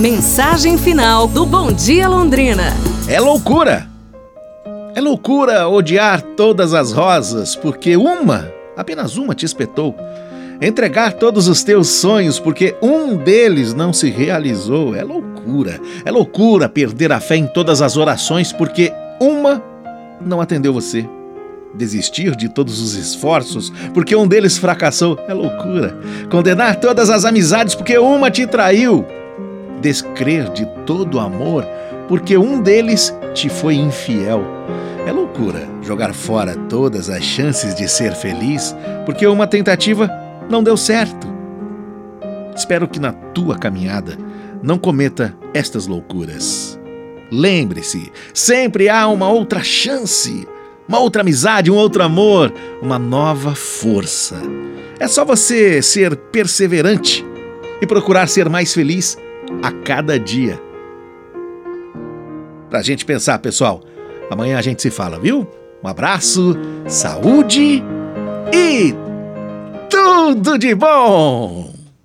Mensagem final do Bom Dia Londrina. É loucura! É loucura odiar todas as rosas, porque uma, apenas uma, te espetou. Entregar todos os teus sonhos porque um deles não se realizou. É loucura. É loucura perder a fé em todas as orações porque uma não atendeu você. Desistir de todos os esforços porque um deles fracassou. É loucura. Condenar todas as amizades porque uma te traiu. Descrer de todo amor porque um deles te foi infiel. É loucura jogar fora todas as chances de ser feliz porque uma tentativa não deu certo. Espero que na tua caminhada não cometa estas loucuras. Lembre-se, sempre há uma outra chance, uma outra amizade, um outro amor, uma nova força. É só você ser perseverante e procurar ser mais feliz a cada dia. Pra gente pensar, pessoal. Amanhã a gente se fala, viu? Um abraço, saúde e tudo de bom!